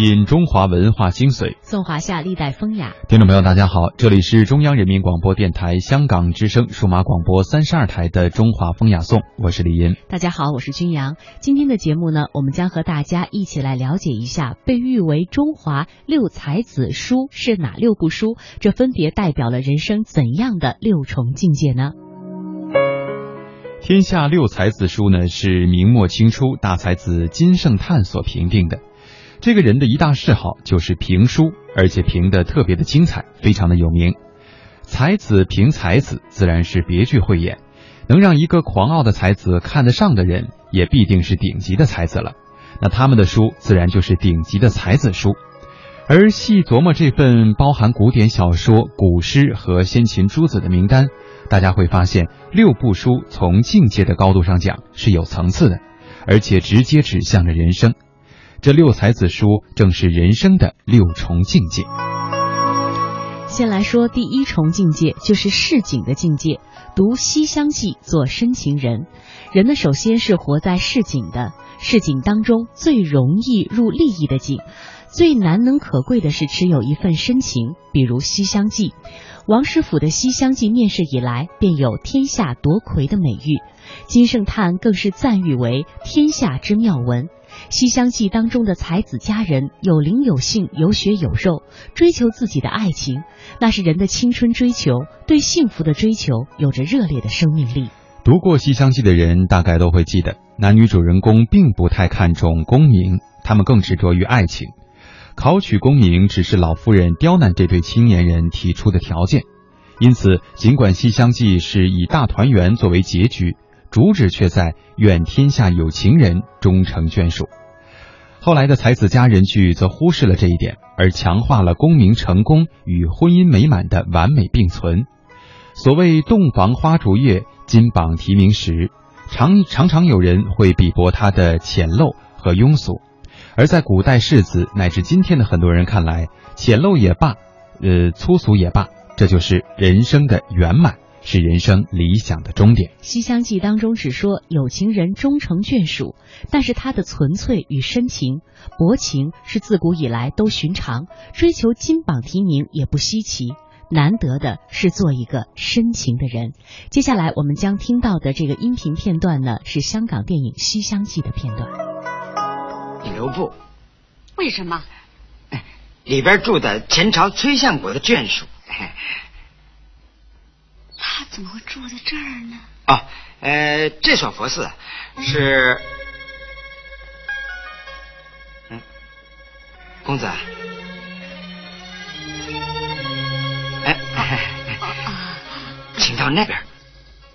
品中华文化精髓，颂华夏历代风雅。听众朋友，大家好，这里是中央人民广播电台香港之声数码广播三十二台的中华风雅颂，我是李银。大家好，我是君阳。今天的节目呢，我们将和大家一起来了解一下被誉为中华六才子书是哪六部书，这分别代表了人生怎样的六重境界呢？天下六才子书呢，是明末清初大才子金圣叹所评定的。这个人的一大嗜好就是评书，而且评的特别的精彩，非常的有名。才子评才子，自然是别具慧眼，能让一个狂傲的才子看得上的人，也必定是顶级的才子了。那他们的书自然就是顶级的才子书。而细琢磨这份包含古典小说、古诗和先秦诸子的名单，大家会发现，六部书从境界的高度上讲是有层次的，而且直接指向了人生。这六才子书正是人生的六重境界。先来说第一重境界，就是市井的境界。读《西厢记》做深情人，人呢首先是活在市井的，市井当中最容易入利益的井，最难能可贵的是持有一份深情。比如《西厢记》，王师傅的《西厢记》面世以来便有天下夺魁的美誉，金圣叹更是赞誉为天下之妙文。《西厢记》当中的才子佳人有灵有性有血有肉，追求自己的爱情，那是人的青春追求，对幸福的追求有着热烈的生命力。读过《西厢记》的人大概都会记得，男女主人公并不太看重功名，他们更执着于爱情。考取功名只是老夫人刁难这对青年人提出的条件，因此尽管《西厢记》是以大团圆作为结局。主旨却在愿天下有情人终成眷属。后来的才子佳人剧则忽视了这一点，而强化了功名成功与婚姻美满的完美并存。所谓洞房花烛夜，金榜题名时，常常常有人会鄙驳它的浅陋和庸俗。而在古代士子乃至今天的很多人看来，浅陋也罢，呃，粗俗也罢，这就是人生的圆满。是人生理想的终点。《西厢记》当中只说有情人终成眷属，但是他的纯粹与深情、薄情是自古以来都寻常，追求金榜题名也不稀奇。难得的是做一个深情的人。接下来我们将听到的这个音频片段呢，是香港电影《西厢记》的片段。留步。为什么？里边住的前朝崔相国的眷属。他怎么会住在这儿呢？哦，呃，这所佛寺是，嗯，公子，哎，请到那边，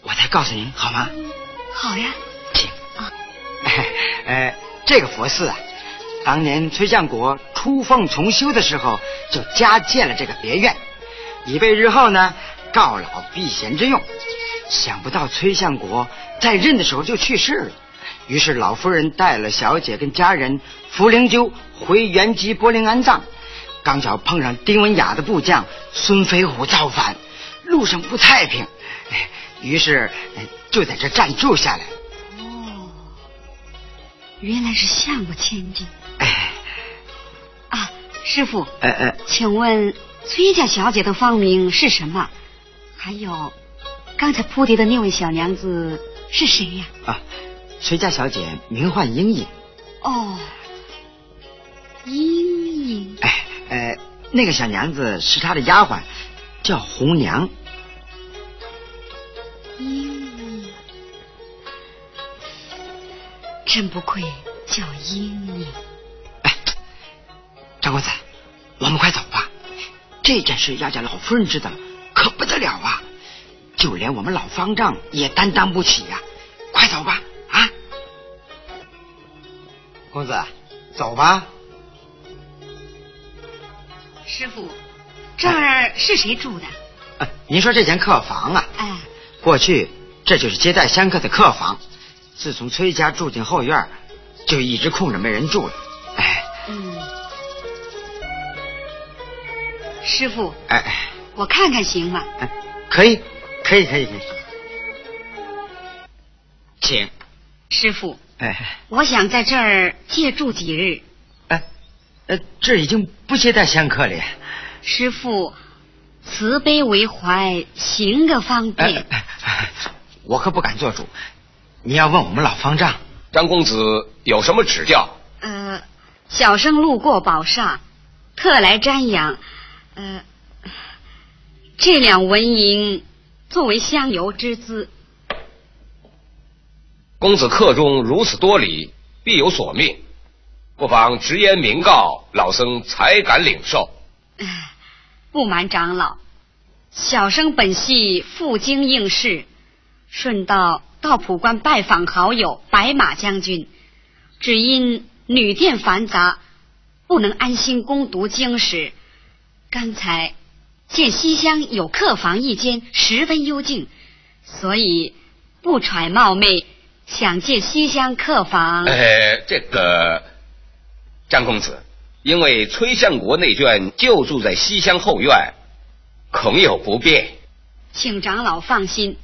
我再告诉您好吗？好呀，请。啊哎，这个佛寺啊，当年崔相国出奉重修的时候，就加建了这个别院，以备日后呢。告老避嫌之用，想不到崔相国在任的时候就去世了，于是老夫人带了小姐跟家人扶灵柩回原籍柏林安葬，刚巧碰上丁文雅的部将孙飞虎造反，路上不太平，于是就在这暂住下来。哦，原来是相国千金。哎，啊，师傅，呃呃，请问崔家小姐的芳名是什么？还有，刚才扑蝶的那位小娘子是谁呀？啊，崔家小姐名唤莺莺。哦，莺莺。哎，呃，那个小娘子是她的丫鬟，叫红娘。莺莺，真不愧叫莺莺。哎，张公子，我们快走吧，这件事要叫老夫人知道了。可不得了啊！就连我们老方丈也担当不起呀！快走吧，啊！公子，走吧。师傅，这儿是谁住的？您说这间客房啊？哎，过去这就是接待香客的客房。自从崔家住进后院，就一直空着没人住了。哎，嗯，师傅，哎哎。我看看行吗？可以，可以，可以，可以，请师傅。哎，我想在这儿借住几日。哎，呃，这已经不接待香客了。师傅，慈悲为怀，行个方便。我可不敢做主，你要问我们老方丈。张公子有什么指教？呃，小生路过宝刹，特来瞻仰。呃，这两纹银作为香油之资。公子客中如此多礼，必有所命，不妨直言明告，老僧才敢领受。不瞒长老，小生本系赴京应试，顺道。到普关拜访好友白马将军，只因旅店繁杂，不能安心攻读经史。刚才见西厢有客房一间，十分幽静，所以不揣冒昧，想借西厢客房。呃，这个张公子，因为崔相国内眷就住在西厢后院，恐有不便，请长老放心。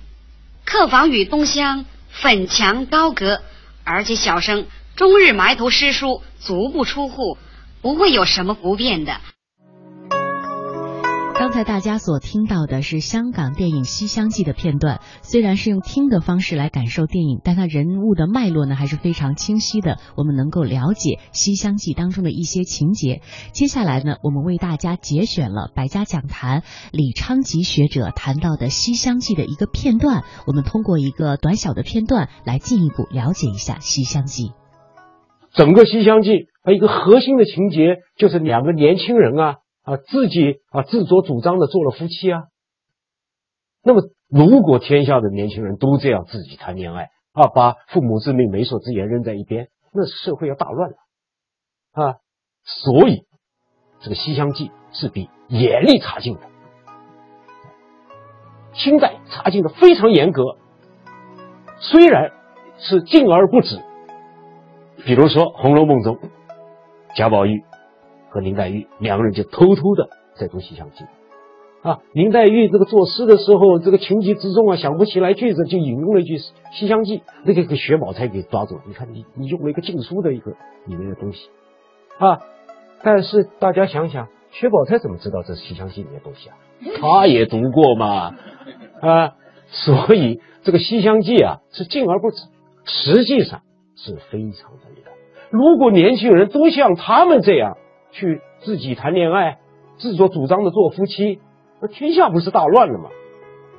客房与东厢粉墙高阁，而且小生终日埋头诗书，足不出户，不会有什么不便的。刚才大家所听到的是香港电影《西厢记》的片段，虽然是用听的方式来感受电影，但它人物的脉络呢还是非常清晰的，我们能够了解《西厢记》当中的一些情节。接下来呢，我们为大家节选了百家讲坛李昌吉学者谈到的《西厢记》的一个片段，我们通过一个短小的片段来进一步了解一下《西厢记》。整个《西厢记》它一个核心的情节就是两个年轻人啊。啊，自己啊自作主张的做了夫妻啊。那么，如果天下的年轻人都这样自己谈恋爱啊，把父母之命、媒妁之言扔在一边，那社会要大乱了啊。所以，这个《西厢记》是比严厉查禁的，清代查禁的非常严格。虽然是禁而不止，比如说《红楼梦》中贾宝玉。和林黛玉两个人就偷偷的在读《西厢记》啊。林黛玉这个作诗的时候，这个情急之中啊，想不起来句子，就引用了一句《西厢记》，那个给薛宝钗给抓住。你看，你你用了一个禁书的一个里面的东西啊。但是大家想想，薛宝钗怎么知道这是《西厢记》里面东西啊？他也读过嘛啊。所以这个《西厢记》啊是禁而不止，实际上是非常的厉害。如果年轻人都像他们这样。去自己谈恋爱，自作主张的做夫妻，那天下不是大乱了吗？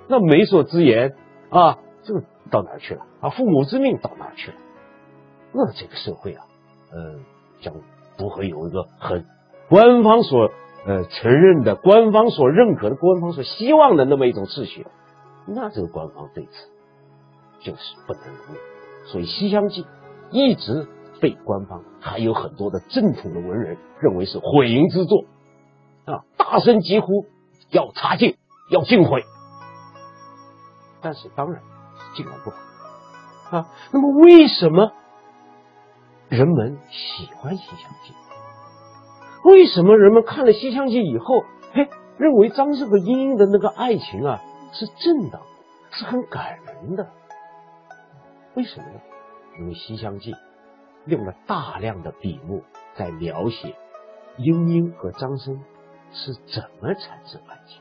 那媒妁之言啊，这个到哪去了啊？父母之命到哪去了？那这个社会啊，呃，将不会有一个很官方所呃承认的、官方所认可的、官方所希望的那么一种秩序。那这个官方对此就是不能容忍。所以《西厢记》一直。被官方还有很多的正统的文人认为是毁淫之作啊，大声疾呼要查禁，要禁毁。但是当然是禁而不啊。那么为什么人们喜欢《西厢记》？为什么人们看了《西厢记》以后，嘿，认为张氏和莺莺的那个爱情啊是正当，是很感人的？为什么呢？因为《西厢记》。用了大量的笔墨在描写莺莺和张生是怎么产生爱情。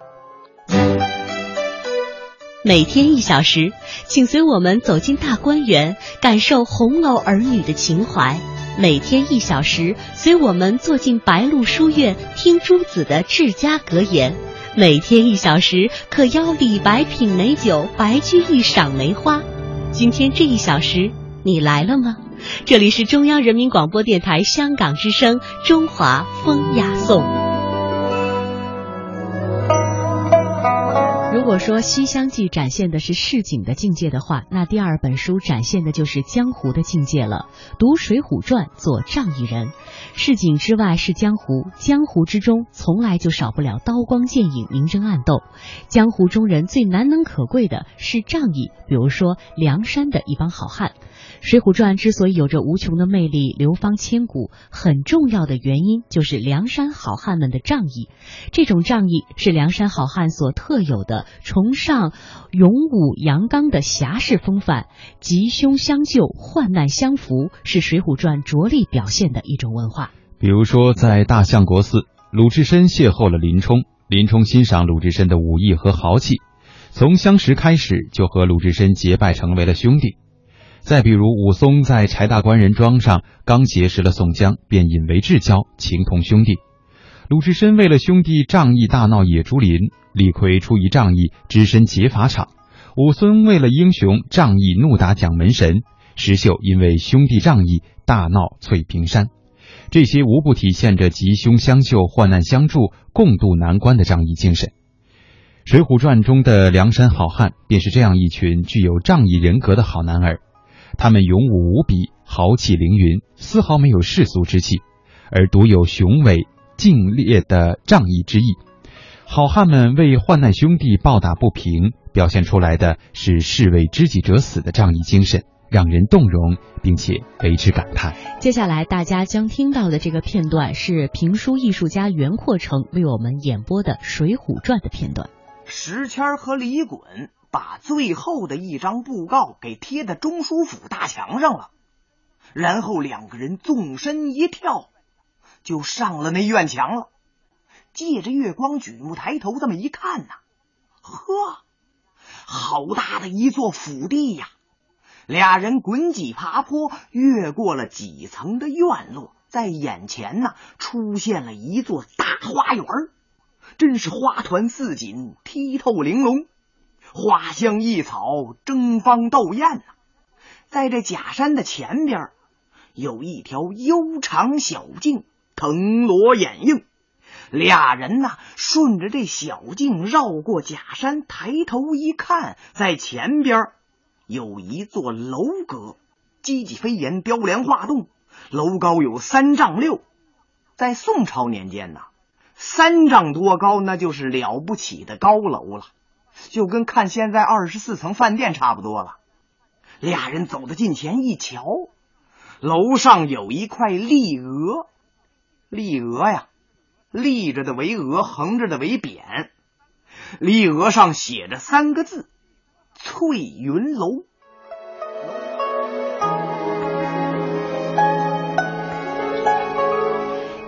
每天一小时，请随我们走进大观园，感受红楼儿女的情怀；每天一小时，随我们坐进白鹿书院，听朱子的治家格言；每天一小时，可邀李白品美酒，白居易赏梅花。今天这一小时，你来了吗？这里是中央人民广播电台香港之声《中华风雅颂》。如果说《西厢记》展现的是市井的境界的话，那第二本书展现的就是江湖的境界了。读《水浒传》，做仗义人。市井之外是江湖，江湖之中从来就少不了刀光剑影、明争暗斗。江湖中人最难能可贵的是仗义，比如说梁山的一帮好汉。《水浒传》之所以有着无穷的魅力、流芳千古，很重要的原因就是梁山好汉们的仗义。这种仗义是梁山好汉所特有的，崇尚勇武阳刚的侠士风范，吉凶相救、患难相扶，是《水浒传》着力表现的一种文化。比如说，在大相国寺，鲁智深邂逅了林冲，林冲欣赏鲁智深的武艺和豪气，从相识开始就和鲁智深结拜成为了兄弟。再比如，武松在柴大官人庄上刚结识了宋江，便引为至交，情同兄弟。鲁智深为了兄弟仗义大闹野猪林，李逵出于仗义只身劫法场；武松为了英雄仗义怒打蒋门神，石秀因为兄弟仗义大闹翠屏山。这些无不体现着吉凶相救、患难相助、共度难关的仗义精神。《水浒传》中的梁山好汉便是这样一群具有仗义人格的好男儿，他们勇武无比，豪气凌云，丝毫没有世俗之气，而独有雄伟劲烈的仗义之意。好汉们为患难兄弟抱打不平，表现出来的是士为知己者死的仗义精神。让人动容，并且为之感叹。接下来大家将听到的这个片段是评书艺术家袁阔成为我们演播的《水浒传》的片段。石谦和李衮把最后的一张布告给贴在中书府大墙上了，然后两个人纵身一跳，就上了那院墙了。借着月光，举目抬头，这么一看呐，呵，好大的一座府邸呀！俩人滚几爬坡，越过了几层的院落，在眼前呢出现了一座大花园真是花团似锦，剔透玲珑，花香异草，争芳斗艳呐。在这假山的前边，有一条悠长小径，藤萝掩映。俩人呢顺着这小径绕过假山，抬头一看，在前边。有一座楼阁，积积飞檐，雕梁画栋，楼高有三丈六。在宋朝年间呢，三丈多高那就是了不起的高楼了，就跟看现在二十四层饭店差不多了。俩人走到近前一瞧，楼上有一块立额，立额呀，立着的为额，横着的为匾。立额上写着三个字。翠云楼。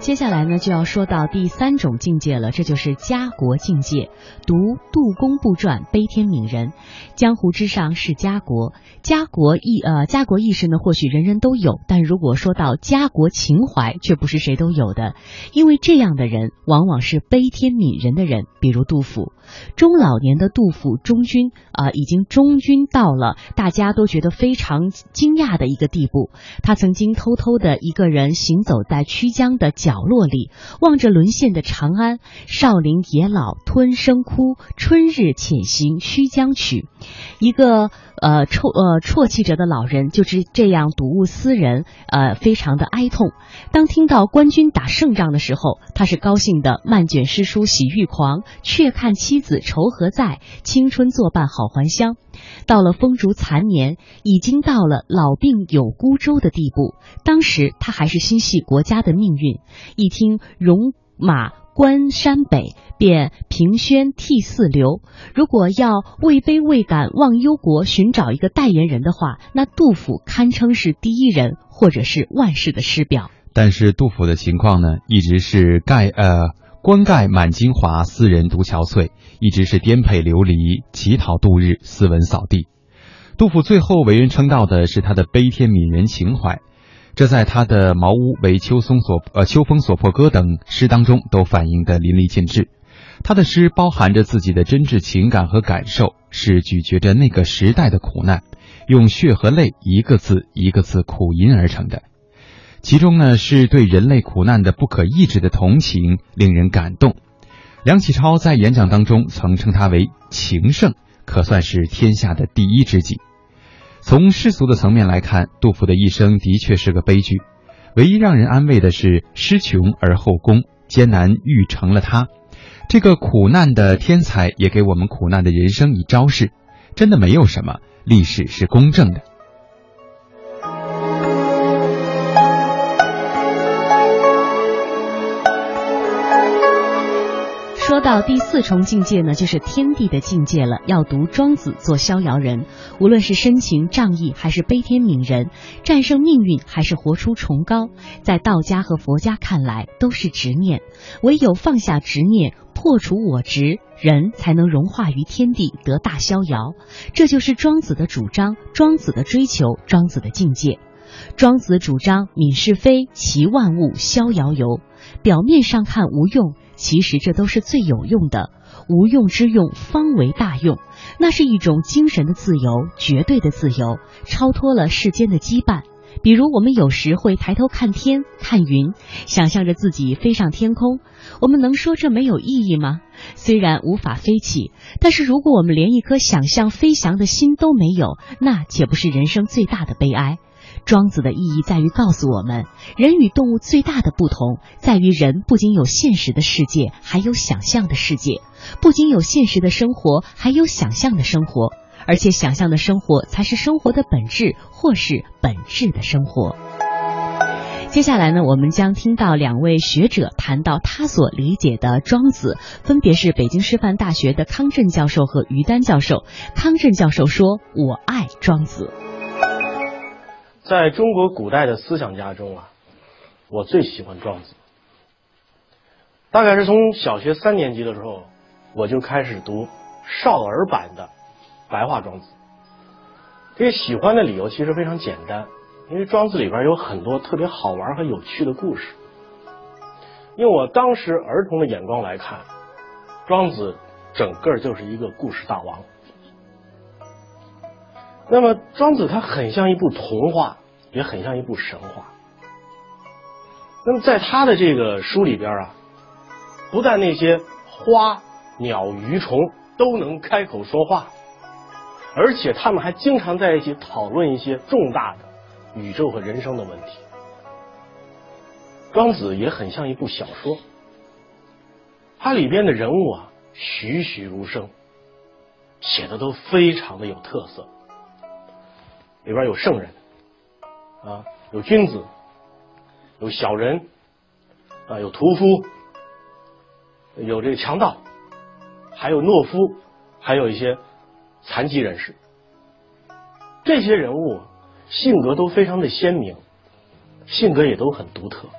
接下来呢，就要说到第三种境界了，这就是家国境界。读《杜工部传》，悲天悯人，江湖之上是家国，家国意呃家国意识呢，或许人人都有，但如果说到家国情怀，却不是谁都有的，因为这样的人往往是悲天悯人的人，比如杜甫。中老年的杜甫忠君啊，已经忠君到了大家都觉得非常惊讶的一个地步。他曾经偷偷的一个人行走在曲江的角角落里，望着沦陷的长安。少林野老吞声哭，春日潜行须将曲。一个呃啜呃啜泣着的老人，就是这样睹物思人，呃，非常的哀痛。当听到官军打胜仗的时候，他是高兴的，漫卷诗书喜欲狂，却看妻子愁何在，青春作伴好还乡。到了风烛残年，已经到了老病有孤舟的地步。当时他还是心系国家的命运，一听戎马。关山北，便平宣涕泗流。如果要位卑未敢忘忧国，寻找一个代言人的话，那杜甫堪称是第一人，或者是万世的师表。但是杜甫的情况呢，一直是盖呃冠盖满京华，斯人独憔悴，一直是颠沛流离，乞讨度日，斯文扫地。杜甫最后为人称道的是他的悲天悯人情怀。这在他的《茅屋为秋松所呃秋风所破歌》等诗当中都反映的淋漓尽致。他的诗包含着自己的真挚情感和感受，是咀嚼着那个时代的苦难，用血和泪一个字一个字苦吟而成的。其中呢，是对人类苦难的不可抑制的同情，令人感动。梁启超在演讲当中曾称他为情圣，可算是天下的第一知己。从世俗的层面来看，杜甫的一生的确是个悲剧。唯一让人安慰的是，失穷而后功，艰难育成了他。这个苦难的天才，也给我们苦难的人生以昭示。真的没有什么，历史是公正的。说到第四重境界呢，就是天地的境界了。要读庄子做逍遥人，无论是深情仗义，还是悲天悯人，战胜命运，还是活出崇高，在道家和佛家看来都是执念。唯有放下执念，破除我执，人才能融化于天地，得大逍遥。这就是庄子的主张，庄子的追求，庄子的境界。庄子主张泯是非，齐万物，逍遥游。表面上看无用，其实这都是最有用的。无用之用，方为大用。那是一种精神的自由，绝对的自由，超脱了世间的羁绊。比如，我们有时会抬头看天、看云，想象着自己飞上天空。我们能说这没有意义吗？虽然无法飞起，但是如果我们连一颗想象飞翔的心都没有，那岂不是人生最大的悲哀？庄子的意义在于告诉我们，人与动物最大的不同在于，人不仅有现实的世界，还有想象的世界；不仅有现实的生活，还有想象的生活。而且，想象的生活才是生活的本质，或是本质的生活。接下来呢，我们将听到两位学者谈到他所理解的庄子，分别是北京师范大学的康震教授和于丹教授。康震教授说：“我爱庄子。”在中国古代的思想家中啊，我最喜欢庄子。大概是从小学三年级的时候，我就开始读少儿版的白话庄子。这个喜欢的理由其实非常简单，因为庄子里边有很多特别好玩和有趣的故事。用我当时儿童的眼光来看，庄子整个就是一个故事大王。那么庄子他很像一部童话，也很像一部神话。那么在他的这个书里边啊，不但那些花鸟鱼虫都能开口说话，而且他们还经常在一起讨论一些重大的宇宙和人生的问题。庄子也很像一部小说，它里边的人物啊栩栩如生，写的都非常的有特色。里边有圣人啊，有君子，有小人啊，有屠夫，有这个强盗，还有懦夫，还有一些残疾人士。这些人物性格都非常的鲜明，性格也都很独特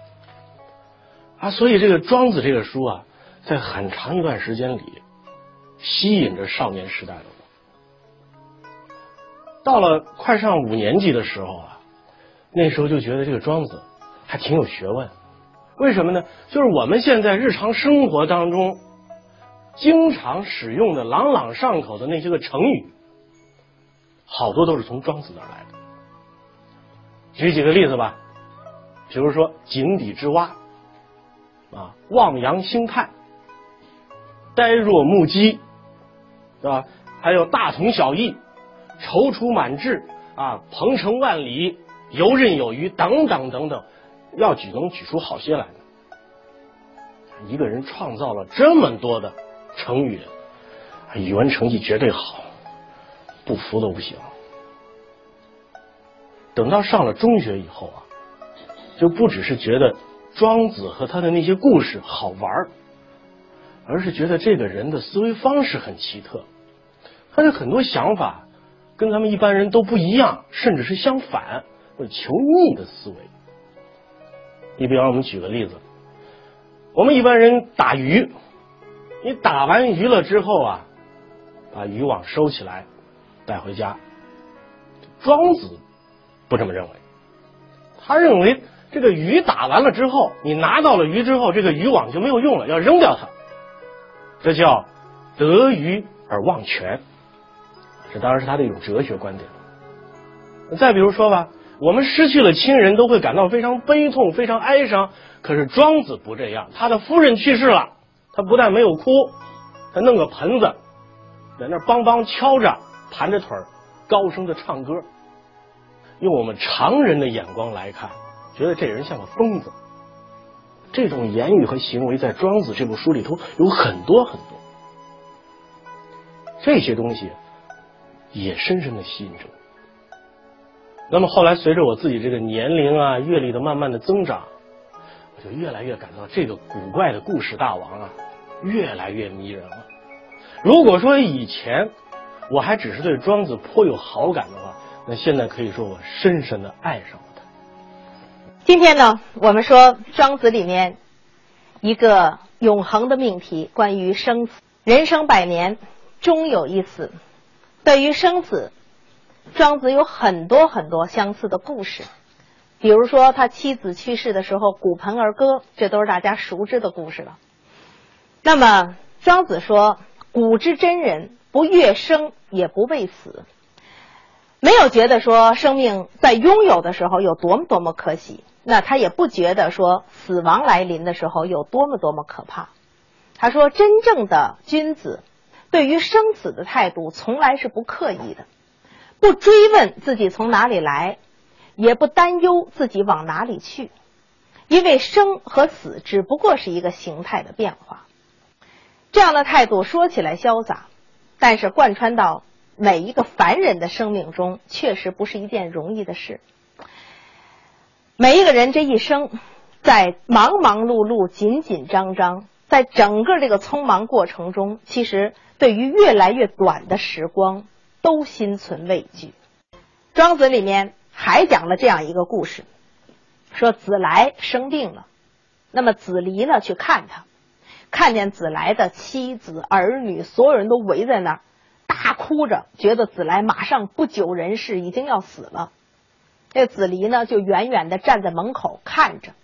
啊。所以这个庄子这个书啊，在很长一段时间里吸引着少年时代的。到了快上五年级的时候啊，那时候就觉得这个庄子还挺有学问。为什么呢？就是我们现在日常生活当中经常使用的朗朗上口的那些个成语，好多都是从庄子那儿来的。举几个例子吧，比如说“井底之蛙”啊，“望洋兴叹”，“呆若木鸡”，是吧？还有“大同小异”。踌躇满志啊，鹏程万里，游刃有余，等等等等，要举能举出好些来一个人创造了这么多的成语，语文成绩绝对好，不服都不行。等到上了中学以后啊，就不只是觉得庄子和他的那些故事好玩而是觉得这个人的思维方式很奇特，他的很多想法。跟咱们一般人都不一样，甚至是相反，或者求逆的思维。你比方，我们举个例子，我们一般人打鱼，你打完鱼了之后啊，把渔网收起来带回家。庄子不这么认为，他认为这个鱼打完了之后，你拿到了鱼之后，这个渔网就没有用了，要扔掉它。这叫得鱼而忘全。这当然是他的一种哲学观点。再比如说吧，我们失去了亲人都会感到非常悲痛、非常哀伤。可是庄子不这样，他的夫人去世了，他不但没有哭，他弄个盆子在那梆梆敲着，盘着腿儿，高声的唱歌。用我们常人的眼光来看，觉得这人像个疯子。这种言语和行为在庄子这部书里头有很多很多，这些东西。也深深的吸引着我。那么后来随着我自己这个年龄啊、阅历的慢慢的增长，我就越来越感到这个古怪的故事大王啊，越来越迷人了。如果说以前我还只是对庄子颇有好感的话，那现在可以说我深深的爱上了他。今天呢，我们说庄子里面一个永恒的命题，关于生死。人生百年，终有一死。对于生子，庄子有很多很多相似的故事。比如说，他妻子去世的时候，骨盆而歌，这都是大家熟知的故事了。那么，庄子说：“古之真人，不悦生，也不畏死。”没有觉得说生命在拥有的时候有多么多么可喜，那他也不觉得说死亡来临的时候有多么多么可怕。他说：“真正的君子，对于生死的态度，从来是不刻意的，不追问自己从哪里来。”也不担忧自己往哪里去，因为生和死只不过是一个形态的变化。这样的态度说起来潇洒，但是贯穿到每一个凡人的生命中，确实不是一件容易的事。每一个人这一生，在忙忙碌碌、紧紧张张，在整个这个匆忙过程中，其实对于越来越短的时光，都心存畏惧。庄子里面。还讲了这样一个故事，说子来生病了，那么子离呢去看他，看见子来的妻子儿女，所有人都围在那儿，大哭着，觉得子来马上不久人世，已经要死了。这子离呢就远远的站在门口看着，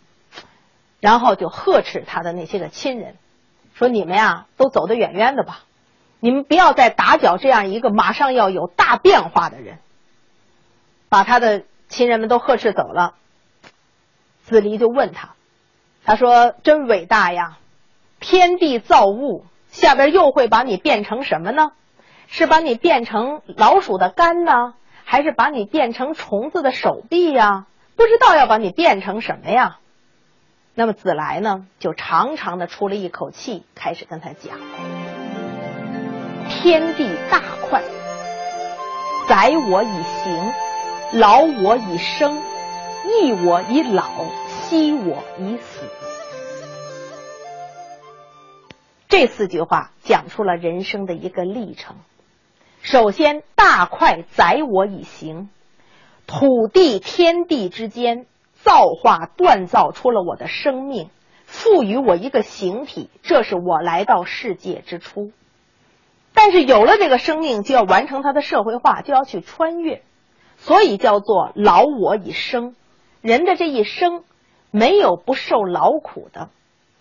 然后就呵斥他的那些个亲人，说你们呀都走得远远的吧，你们不要再打搅这样一个马上要有大变化的人。把他的亲人们都呵斥走了，子离就问他，他说：“真伟大呀，天地造物，下边又会把你变成什么呢？是把你变成老鼠的肝呢，还是把你变成虫子的手臂呀？不知道要把你变成什么呀？”那么子来呢，就长长的出了一口气，开始跟他讲：“天地大快，载我以行。”劳我以生，益我以老，息我以死。这四句话讲出了人生的一个历程。首先，大快载我以行，土地天地之间造化锻造出了我的生命，赋予我一个形体，这是我来到世界之初。但是有了这个生命，就要完成它的社会化，就要去穿越。所以叫做劳我以生，人的这一生没有不受劳苦的，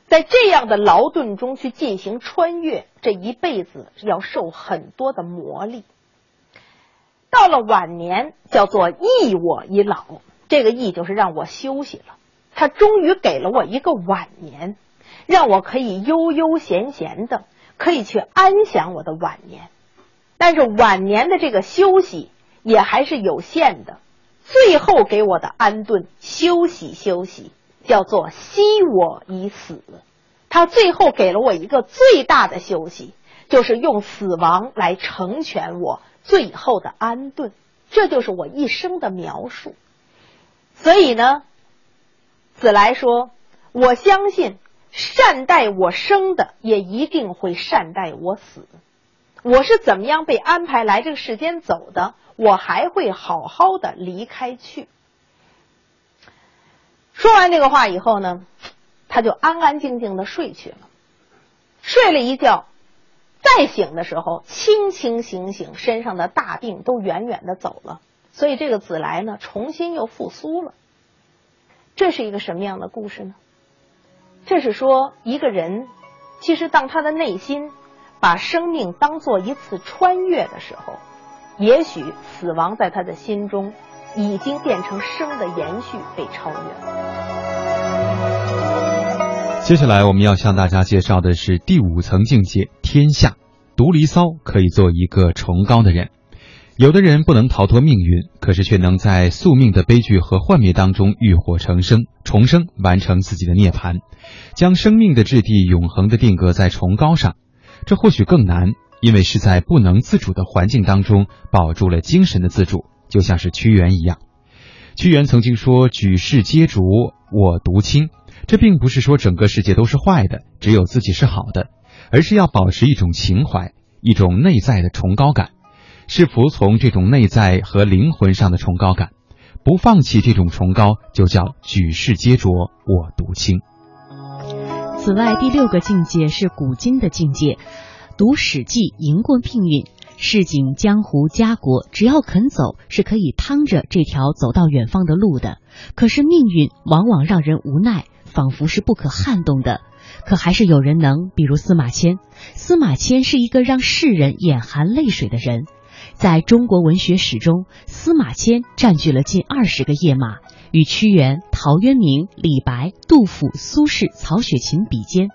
在这样的劳顿中去进行穿越，这一辈子要受很多的磨砺。到了晚年，叫做益我以老，这个益就是让我休息了。他终于给了我一个晚年，让我可以悠悠闲闲的，可以去安享我的晚年。但是晚年的这个休息。也还是有限的，最后给我的安顿、休息、休息，叫做惜我以死。他最后给了我一个最大的休息，就是用死亡来成全我最后的安顿。这就是我一生的描述。所以呢，子来说，我相信善待我生的，也一定会善待我死。我是怎么样被安排来这个世间走的？我还会好好的离开去。说完这个话以后呢，他就安安静静的睡去了。睡了一觉，再醒的时候，清清醒醒，身上的大病都远远的走了。所以这个子来呢，重新又复苏了。这是一个什么样的故事呢？这是说一个人，其实当他的内心把生命当做一次穿越的时候。也许死亡在他的心中已经变成生的延续，被超越了。接下来我们要向大家介绍的是第五层境界——天下。读《离骚》可以做一个崇高的人。有的人不能逃脱命运，可是却能在宿命的悲剧和幻灭当中浴火重生，重生完成自己的涅槃，将生命的质地永恒的定格在崇高上。这或许更难。因为是在不能自主的环境当中保住了精神的自主，就像是屈原一样。屈原曾经说：“举世皆浊，我独清。”这并不是说整个世界都是坏的，只有自己是好的，而是要保持一种情怀，一种内在的崇高感，是服从这种内在和灵魂上的崇高感，不放弃这种崇高，就叫举世皆浊我独清。此外，第六个境界是古今的境界，读《史记》赢过命运。市井江湖家国，只要肯走，是可以趟着这条走到远方的路的。可是命运往往让人无奈，仿佛是不可撼动的。可还是有人能，比如司马迁。司马迁是一个让世人眼含泪水的人，在中国文学史中，司马迁占据了近二十个页码，与屈原、陶渊明、李白、杜甫、苏轼、曹雪芹比肩。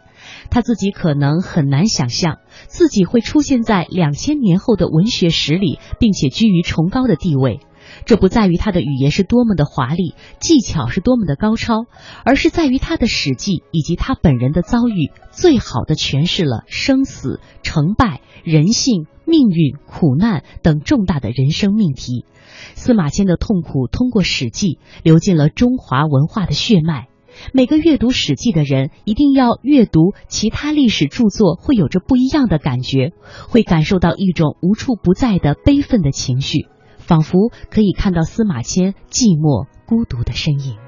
他自己可能很难想象，自己会出现在两千年后的文学史里，并且居于崇高的地位。这不在于他的语言是多么的华丽，技巧是多么的高超，而是在于他的史记以及他本人的遭遇，最好的诠释了生死、成败、人性、命运、苦难等重大的人生命题。司马迁的痛苦通过史记流进了中华文化的血脉。每个阅读《史记》的人，一定要阅读其他历史著作，会有着不一样的感觉，会感受到一种无处不在的悲愤的情绪，仿佛可以看到司马迁寂寞孤独的身影。